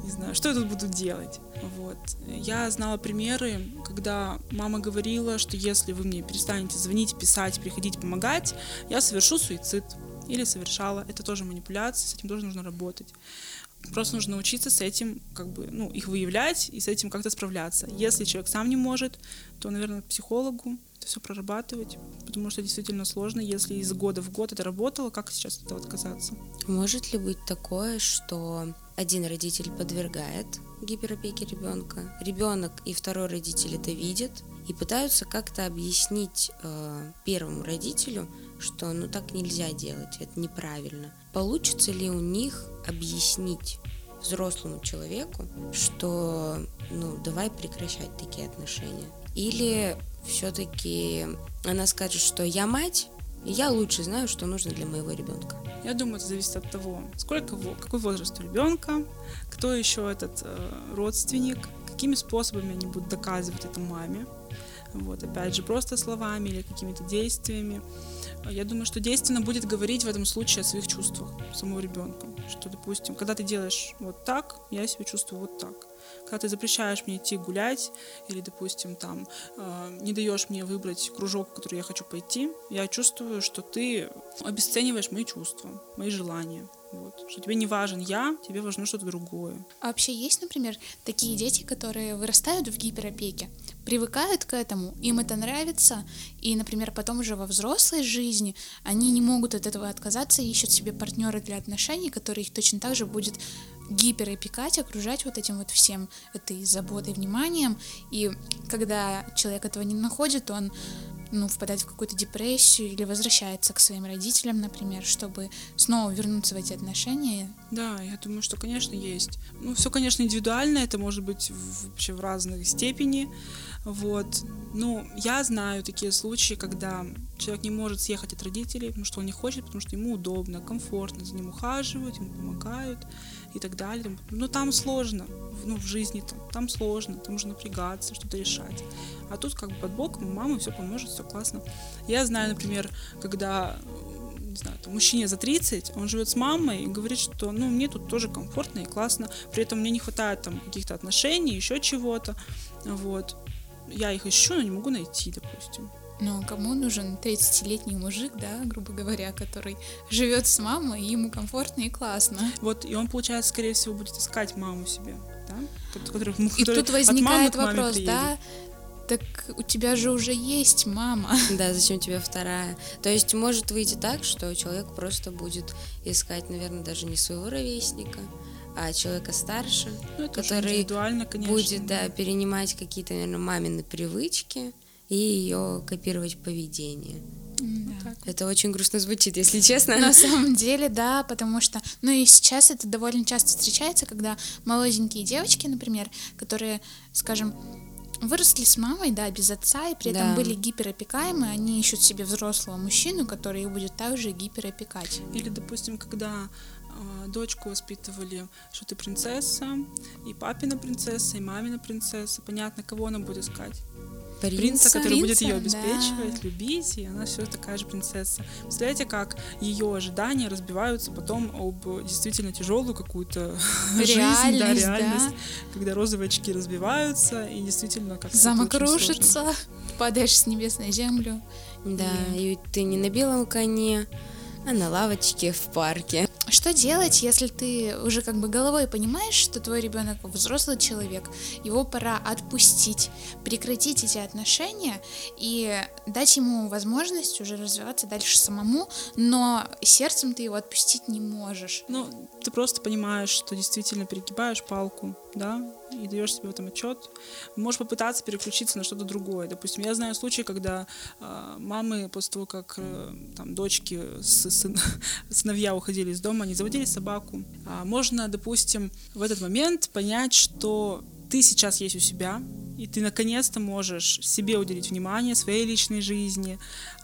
не знаю, что я тут буду делать. Вот. Я знала примеры, когда мама говорила, что если вы мне перестанете звонить, писать, приходить, помогать, я совершу суицид. Или совершала. Это тоже манипуляция, с этим тоже нужно работать. Просто нужно научиться с этим, как бы, ну, их выявлять и с этим как-то справляться. Если человек сам не может, то, наверное, к психологу это все прорабатывать, потому что действительно сложно, если из года в год это работало, как сейчас от этого отказаться? Может ли быть такое, что один родитель подвергает гиперопеке ребенка, ребенок и второй родитель это видят и пытаются как-то объяснить э, первому родителю, что ну так нельзя делать, это неправильно. Получится ли у них объяснить взрослому человеку, что ну давай прекращать такие отношения? Или все-таки она скажет, что я мать, и я лучше знаю, что нужно для моего ребенка. Я думаю, это зависит от того, сколько, какой возраст у ребенка, кто еще этот э, родственник, какими способами они будут доказывать это маме. Вот, опять же, просто словами или какими-то действиями. Я думаю, что действенно будет говорить в этом случае о своих чувствах самого ребенка. Что, допустим, когда ты делаешь вот так, я себя чувствую вот так. Когда ты запрещаешь мне идти гулять, или, допустим, там, э, не даешь мне выбрать кружок, в который я хочу пойти, я чувствую, что ты обесцениваешь мои чувства, мои желания. Вот. Что тебе не важен я, тебе важно что-то другое. А вообще есть, например, такие дети, которые вырастают в гиперопеке, привыкают к этому, им это нравится, и, например, потом уже во взрослой жизни они не могут от этого отказаться и ищут себе партнера для отношений, который их точно так же будет гиперопекать, окружать вот этим вот всем, этой заботой, вниманием. И когда человек этого не находит, он ну, впадает в какую-то депрессию или возвращается к своим родителям, например, чтобы снова вернуться в эти отношения. Да, я думаю, что, конечно, есть. Ну, все, конечно, индивидуально, это может быть вообще в разной степени. Вот. Ну, я знаю такие случаи, когда человек не может съехать от родителей, потому что он не хочет, потому что ему удобно, комфортно, за ним ухаживают, ему помогают и так далее. Но там сложно, ну, в жизни там, там сложно, там нужно напрягаться, что-то решать. А тут как бы под боком у мамы все поможет, все классно. Я знаю, например, когда не знаю, там, мужчине за 30, он живет с мамой и говорит, что, ну, мне тут тоже комфортно и классно, при этом мне не хватает там каких-то отношений, еще чего-то, вот. Я их ищу, но не могу найти, допустим. Ну, кому нужен 30-летний мужик, да, грубо говоря, который живет с мамой, и ему комфортно и классно. Вот, и он, получается, скорее всего, будет искать маму себе, да? Который, и который тут возникает вопрос, да, так у тебя же уже есть мама. Да, зачем тебе вторая? То есть может выйти так, что человек просто будет искать, наверное, даже не своего ровесника, а человека старше, ну, который будет да, перенимать какие-то, наверное, мамины привычки, и ее копировать поведение. Да. Это очень грустно звучит, если честно. На самом деле, да, потому что, ну и сейчас это довольно часто встречается, когда молоденькие девочки, например, которые, скажем, выросли с мамой, да, без отца, и при этом да. были гиперопекаемы, они ищут себе взрослого мужчину, который их будет также гиперопекать. Или, допустим, когда дочку воспитывали, что ты принцесса, и папина принцесса, и мамина принцесса, понятно, кого она будет искать принца, принца который принца, будет ее обеспечивать, да. любить, и она все такая же принцесса. Представляете, как ее ожидания разбиваются потом об действительно тяжелую какую-то жизнь, да, реальность, да? когда розовые очки разбиваются, и действительно как Замок рушится, падаешь с небес на землю. Да, и... и ты не на белом коне, а на лавочке в парке. Что делать, если ты уже как бы головой понимаешь, что твой ребенок взрослый человек, его пора отпустить, прекратить эти отношения и дать ему возможность уже развиваться дальше самому, но сердцем ты его отпустить не можешь. Ну, ты просто понимаешь, что действительно перегибаешь палку, да, и даешь себе в этом отчет. Можешь попытаться переключиться на что-то другое. Допустим, я знаю случаи, когда э, мамы после того, как э, там дочки, с, сын, сыновья уходили из дома, они заводили собаку. А можно, допустим, в этот момент понять, что ты сейчас есть у себя, и ты наконец-то можешь себе уделить внимание, своей личной жизни.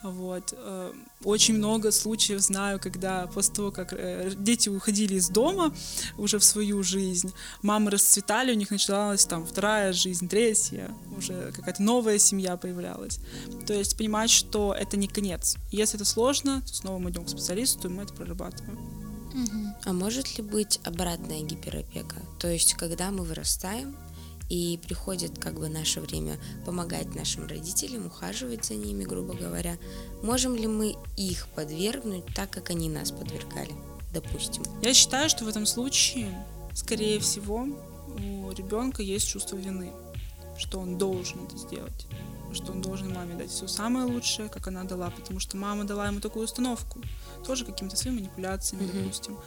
Вот. Э, очень много случаев знаю, когда после того, как э, дети уходили из дома уже в свою жизнь, мамы расцветали, у них начиналась там вторая жизнь, третья, уже какая-то новая семья появлялась. То есть понимать, что это не конец. Если это сложно, то снова мы идем к специалисту, и мы это прорабатываем. А может ли быть обратная гиперопека? То есть, когда мы вырастаем, и приходит как бы наше время помогать нашим родителям, ухаживать за ними, грубо говоря. Можем ли мы их подвергнуть так, как они нас подвергали, допустим? Я считаю, что в этом случае, скорее всего, у ребенка есть чувство вины, что он должен это сделать что он должен маме дать все самое лучшее, как она дала, потому что мама дала ему такую установку, тоже какими-то своими манипуляциями, mm-hmm. допустим,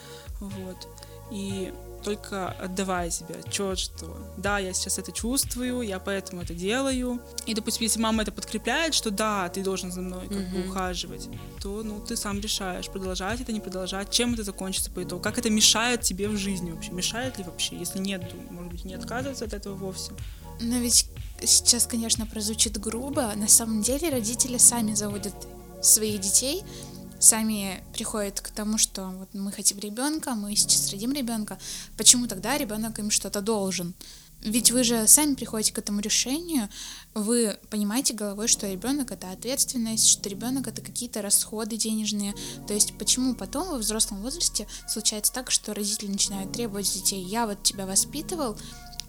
вот. И только отдавая себе отчет, что да, я сейчас это чувствую, я поэтому это делаю. И, допустим, если мама это подкрепляет, что да, ты должен за мной как бы ухаживать, то ну ты сам решаешь, продолжать это, не продолжать, чем это закончится по итогу, как это мешает тебе в жизни вообще, мешает ли вообще, если нет, то, может быть, не отказываться от этого вовсе. Но ведь сейчас, конечно, прозвучит грубо, на самом деле родители сами заводят своих детей сами приходят к тому, что вот мы хотим ребенка, мы сейчас родим ребенка, почему тогда ребенок им что-то должен? Ведь вы же сами приходите к этому решению, вы понимаете головой, что ребенок это ответственность, что ребенок это какие-то расходы денежные. То есть почему потом во взрослом возрасте случается так, что родители начинают требовать детей, я вот тебя воспитывал,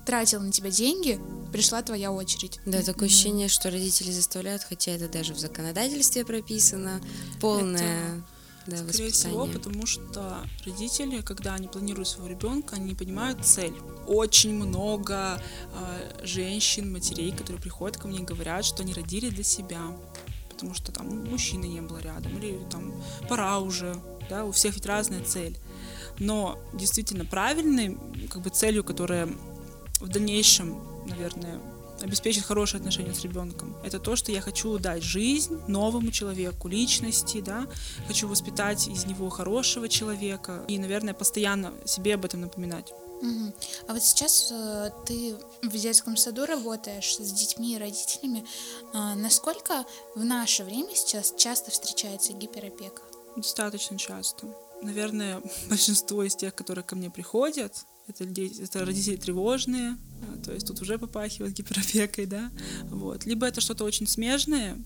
тратил на тебя деньги, пришла твоя очередь. Да, такое ощущение, что родители заставляют, хотя это даже в законодательстве прописано, полное... Это да, Скорее всего, потому что родители, когда они планируют своего ребенка, они не понимают цель. Очень много э, женщин, матерей, которые приходят ко мне и говорят, что они родили для себя, потому что там мужчины не было рядом, или там пора уже, да, у всех ведь разная цель. Но действительно правильной как бы целью, которая в дальнейшем, наверное, обеспечить хорошие отношения с ребенком. Это то, что я хочу дать жизнь новому человеку, личности, да, хочу воспитать из него хорошего человека и, наверное, постоянно себе об этом напоминать. Угу. А вот сейчас э, ты в детском саду работаешь с детьми и родителями. Э, насколько в наше время сейчас часто встречается гиперопека? Достаточно часто. Наверное, большинство из тех, которые ко мне приходят, это, дети, это родители тревожные, а, то есть тут уже попахивает гиперопекой, да, вот. Либо это что-то очень смежное,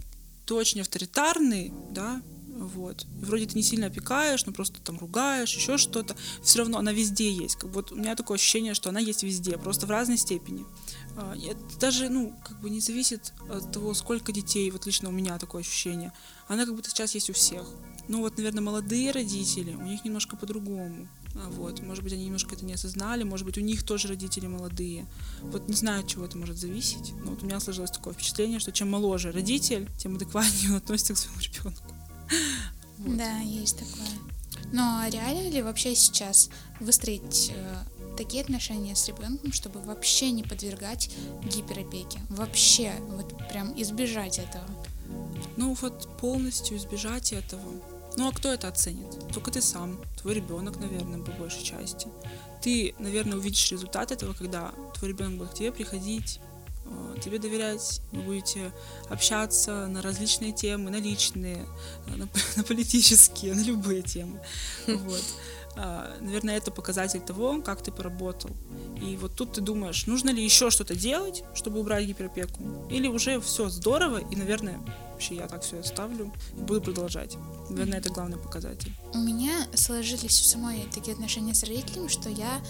ты очень авторитарный, да, вот. Вроде ты не сильно опекаешь, но просто там ругаешь, еще что-то. Все равно она везде есть. Как вот у меня такое ощущение, что она есть везде, просто в разной степени. А, это даже, ну, как бы не зависит от того, сколько детей, вот лично у меня такое ощущение. Она как будто сейчас есть у всех. Ну вот, наверное, молодые родители, у них немножко по-другому. А, вот, может быть, они немножко это не осознали, может быть, у них тоже родители молодые. Вот не знаю, от чего это может зависеть, но вот у меня сложилось такое впечатление, что чем моложе родитель, тем адекватнее он относится к своему ребенку. Вот. Да, есть такое. Но реально ли вообще сейчас выстроить э, такие отношения с ребенком, чтобы вообще не подвергать гиперопеке? Вообще, вот прям избежать этого? Ну вот полностью избежать этого ну а кто это оценит? Только ты сам, твой ребенок, наверное, по большей части. Ты, наверное, увидишь результат этого, когда твой ребенок будет к тебе приходить, э, тебе доверять, вы будете общаться на различные темы, на личные, э, на, на политические, на любые темы. Вот. А, наверное, это показатель того, как ты поработал. И вот тут ты думаешь, нужно ли еще что-то делать, чтобы убрать гиперопеку? Или уже все здорово, и, наверное, вообще я так все оставлю и буду продолжать. Наверное, это главный показатель. У меня сложились в самой такие отношения с родителями, что я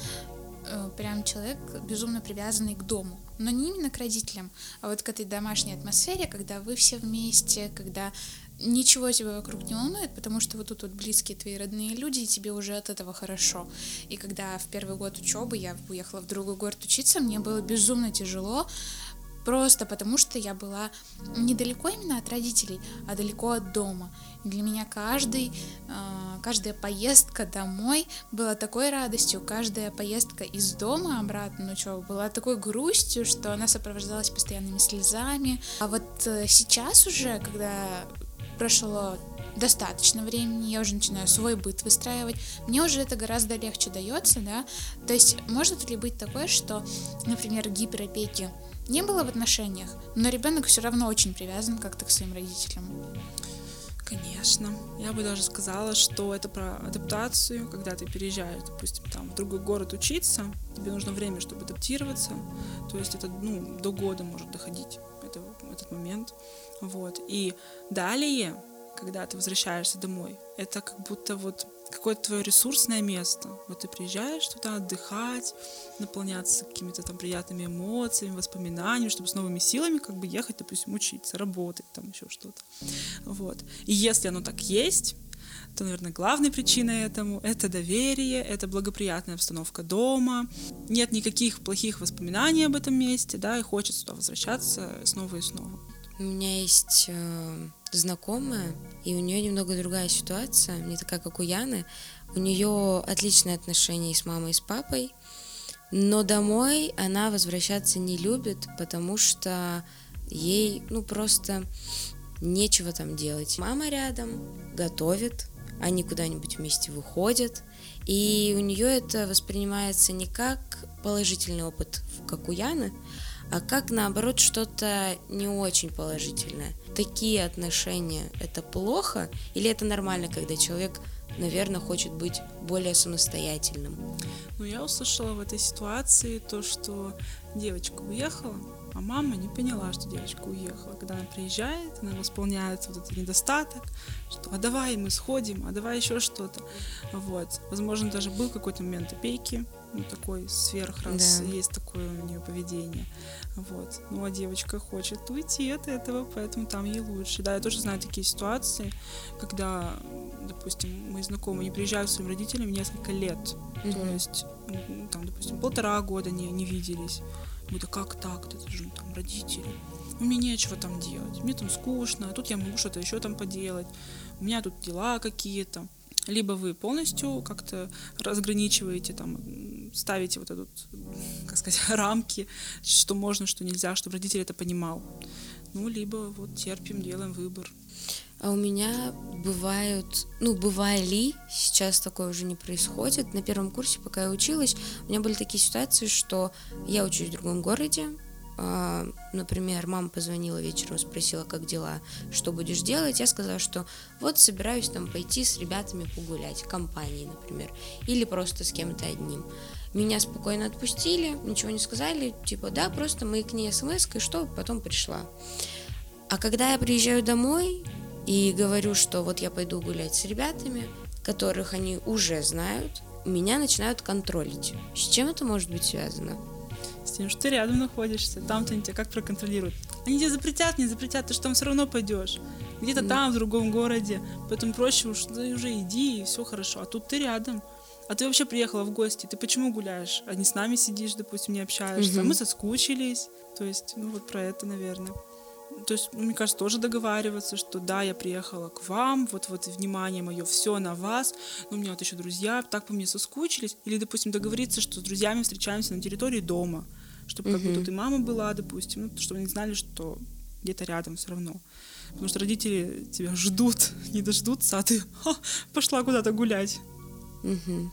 э, прям человек безумно привязанный к дому. Но не именно к родителям, а вот к этой домашней атмосфере, когда вы все вместе, когда ничего тебя вокруг не волнует, потому что вот тут вот близкие твои родные люди, и тебе уже от этого хорошо. И когда в первый год учебы я уехала в другой город учиться, мне было безумно тяжело, просто потому что я была недалеко именно от родителей, а далеко от дома. И для меня каждый, а, каждая поездка домой была такой радостью, каждая поездка из дома обратно на учебу была такой грустью, что она сопровождалась постоянными слезами. А вот э, сейчас уже, когда прошло достаточно времени, я уже начинаю свой быт выстраивать, мне уже это гораздо легче дается, да, то есть может ли быть такое, что, например, гиперопеки не было в отношениях, но ребенок все равно очень привязан как-то к своим родителям. Конечно. Я бы даже сказала, что это про адаптацию, когда ты переезжаешь, допустим, там в другой город учиться, тебе нужно время, чтобы адаптироваться. То есть это ну, до года может доходить это, этот момент. Вот. И далее, когда ты возвращаешься домой, это как будто вот какое-то твое ресурсное место. Вот ты приезжаешь туда отдыхать, наполняться какими-то там приятными эмоциями, воспоминаниями, чтобы с новыми силами как бы ехать, допустим, учиться, работать, там еще что-то. Вот. И если оно так есть, то, наверное, главной причиной этому — это доверие, это благоприятная обстановка дома, нет никаких плохих воспоминаний об этом месте, да, и хочется туда возвращаться снова и снова. У меня есть э, знакомая, и у нее немного другая ситуация, не такая, как у Яны. У нее отличные отношения и с мамой, и с папой, но домой она возвращаться не любит, потому что ей, ну, просто нечего там делать. Мама рядом, готовит, они куда-нибудь вместе выходят, и у нее это воспринимается не как положительный опыт, как у Яны, а как наоборот что-то не очень положительное. Такие отношения это плохо или это нормально, когда человек, наверное, хочет быть более самостоятельным? Ну, я услышала в этой ситуации то, что девочка уехала, А мама не поняла, что девочка уехала. Когда она приезжает, она восполняет вот этот недостаток, что а давай мы сходим, а давай еще что-то. Вот. Возможно, даже был какой-то момент опеки, ну, такой сверх, раз да. есть такое у нее поведение. Вот. Ну, а девочка хочет уйти от этого, поэтому там ей лучше. Да, я тоже знаю такие ситуации, когда, допустим, мои знакомые не приезжают с своими родителями несколько лет. Mm-hmm. То есть, там, допустим, полтора года не, не виделись. Мы да как так? Это же там родители. У меня нечего там делать. Мне там скучно, а тут я могу что-то еще там поделать. У меня тут дела какие-то. Либо вы полностью как-то разграничиваете, там, ставите вот этот, как сказать, рамки, что можно, что нельзя, чтобы родитель это понимал. Ну, либо вот терпим, делаем выбор. А у меня бывают, ну, бывали, сейчас такое уже не происходит. На первом курсе, пока я училась, у меня были такие ситуации, что я учусь в другом городе, а, например, мама позвонила вечером, спросила, как дела, что будешь делать, я сказала, что вот собираюсь там пойти с ребятами погулять, компанией, например, или просто с кем-то одним. Меня спокойно отпустили, ничего не сказали, типа, да, просто мы к ней смс и что, потом пришла. А когда я приезжаю домой, и говорю, что вот я пойду гулять с ребятами, которых они уже знают, меня начинают контролить. С чем это может быть связано? С тем, что ты рядом находишься, там-то они тебя как проконтролируют. Они тебя запретят, не запретят, ты же там все равно пойдешь. Где-то да. там, в другом городе. Поэтому проще уж ты уже иди, и все хорошо. А тут ты рядом. А ты вообще приехала в гости, ты почему гуляешь? А не с нами сидишь, допустим, не общаешься. Угу. Мы соскучились. То есть, ну вот про это, наверное то есть, мне кажется, тоже договариваться, что да, я приехала к вам, вот, вот внимание мое, все на вас, но у меня вот еще друзья, так по мне соскучились, или, допустим, договориться, что с друзьями встречаемся на территории дома, чтобы как бы тут и мама была, допустим, ну, чтобы они знали, что где-то рядом все равно. Потому что родители тебя ждут, не дождутся, а ты Ха, пошла куда-то гулять. Угу.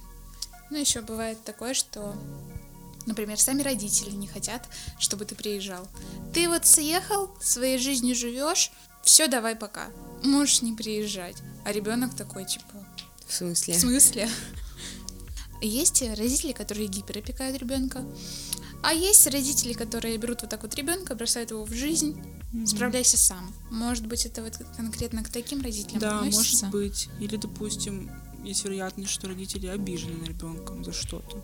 Ну, еще бывает такое, что Например, сами родители не хотят, чтобы ты приезжал. Ты вот съехал, своей жизнью живешь, все, давай пока. Можешь не приезжать. А ребенок такой, типа... В смысле? В смысле? Есть родители, которые гиперопекают ребенка. А есть родители, которые берут вот так вот ребенка, бросают его в жизнь, mm-hmm. справляйся сам. Может быть, это вот конкретно к таким родителям Да, относится? может быть. Или, допустим, есть вероятность, что родители обижены на ребенка за что-то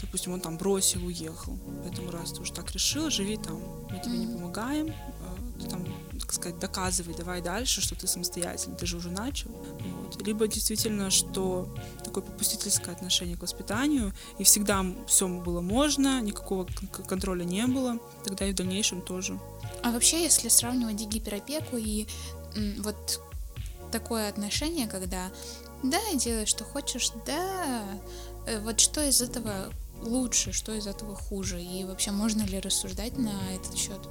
допустим, он там бросил, уехал. Поэтому раз ты уже так решил, живи там, мы тебе не помогаем, а, ты там, так сказать, доказывай, давай дальше, что ты самостоятельный, ты же уже начал. Вот. Либо действительно, что такое попустительское отношение к воспитанию, и всегда все было можно, никакого контроля не было, тогда и в дальнейшем тоже. А вообще, если сравнивать гиперопеку и вот такое отношение, когда да, делай, что хочешь, да, э, вот что из этого лучше, что из этого хуже, и вообще можно ли рассуждать на этот счет?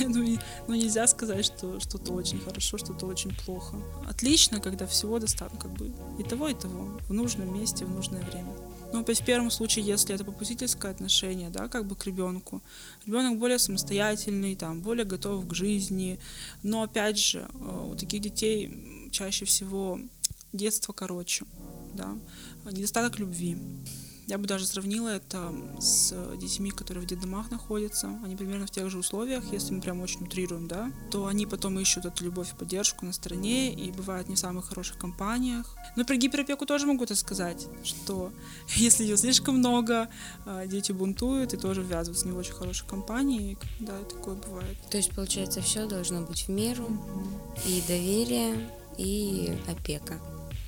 Ну, ну нельзя сказать, что что-то очень хорошо, что-то очень плохо. Отлично, когда всего достаточно, как бы и того, и того, в нужном месте, в нужное время. Но опять в первом случае, если это попустительское отношение, да, как бы к ребенку, ребенок более самостоятельный, там, более готов к жизни, но опять же, э, у таких детей чаще всего детство короче, да, недостаток любви, я бы даже сравнила это с детьми, которые в детдомах находятся. Они примерно в тех же условиях, если мы прям очень утрируем, да, то они потом ищут эту любовь и поддержку на стороне и бывают не в самых хороших компаниях. Но про гиперопеку тоже могу это сказать, что если ее слишком много, а, дети бунтуют и тоже ввязываются в не очень хорошие компании. Да, такое бывает. То есть, получается, все должно быть в меру, mm-hmm. и доверие, и опека.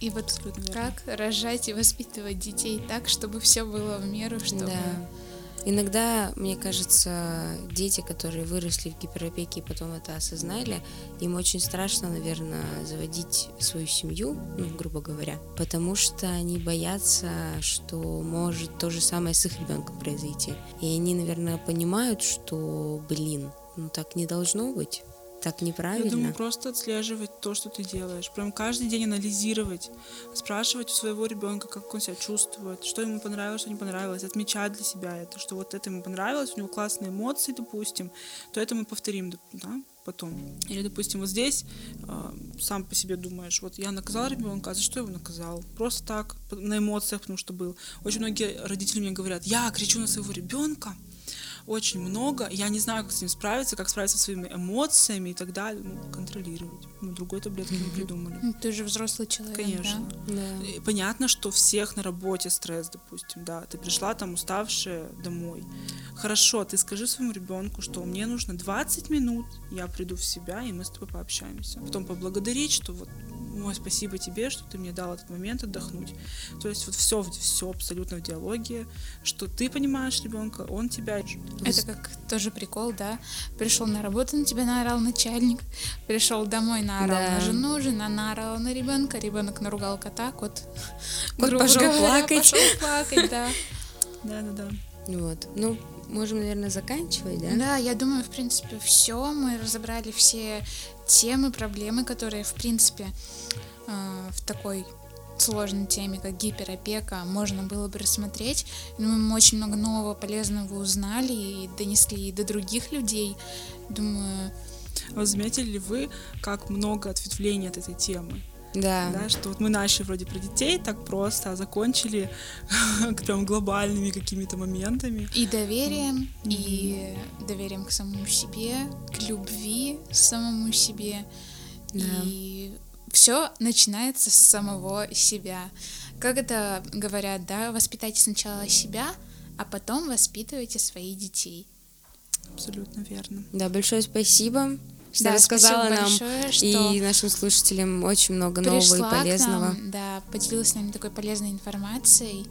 И вот Абсолютно как верно. рожать и воспитывать детей так, чтобы все было в меру, чтобы... Да. Иногда, мне кажется, дети, которые выросли в гиперопеке и потом это осознали, им очень страшно, наверное, заводить свою семью, ну, грубо говоря, потому что они боятся, что может то же самое с их ребенком произойти. И они, наверное, понимают, что, блин, ну так не должно быть так неправильно. Я думаю, просто отслеживать то, что ты делаешь. Прям каждый день анализировать, спрашивать у своего ребенка, как он себя чувствует, что ему понравилось, что не понравилось, отмечать для себя это, что вот это ему понравилось, у него классные эмоции, допустим, то это мы повторим, да, потом. Или, допустим, вот здесь э, сам по себе думаешь, вот я наказал ребенка, а за что его наказал? Просто так, на эмоциях, потому что был. Очень многие родители мне говорят, я кричу на своего ребенка, очень много. Я не знаю, как с ним справиться, как справиться со своими эмоциями и так далее. Ну, контролировать. Мы другой таблетки не придумали. Ну, Ты же взрослый человек, Конечно. да? Понятно, что всех на работе стресс, допустим, да. Ты пришла там уставшая домой. Хорошо, ты скажи своему ребенку, что мне нужно 20 минут, я приду в себя, и мы с тобой пообщаемся. Потом поблагодарить, что вот ой, спасибо тебе, что ты мне дал этот момент отдохнуть. То есть вот все, все абсолютно в диалоге, что ты понимаешь ребенка, он тебя. Это как тоже прикол, да? Пришел на работу, на тебя наорал начальник, пришел домой, наорал Да. на жену, жена наорала на ребенка, ребенок наругал кота, кот, Кот грубо пошел говоря, плакать. пошел плакать, да. Да, да, да. Вот. Ну, можем, наверное, заканчивать, да? Да, я думаю, в принципе, все. Мы разобрали все темы, проблемы, которые, в принципе, э, в такой сложной теме, как гиперопека, можно было бы рассмотреть. Думаю, мы очень много нового полезного узнали и донесли до других людей. Думаю, А Вот заметили ли вы, как много ответвлений от этой темы? Да. Да, что вот мы начали вроде про детей так просто, а закончили прям глобальными какими-то моментами. и доверием, и доверием к самому себе, к любви самому себе. Да. И все начинается с самого себя. Как это говорят, да, воспитайте сначала себя, а потом воспитывайте своих детей. Абсолютно верно. Да, большое спасибо что да, рассказала нам большое, что и нашим слушателям очень много нового и полезного. нам, да, поделилась с нами такой полезной информацией.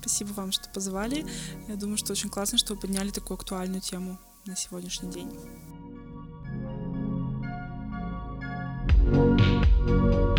Спасибо вам, что позвали. Я думаю, что очень классно, что вы подняли такую актуальную тему на сегодняшний день. Música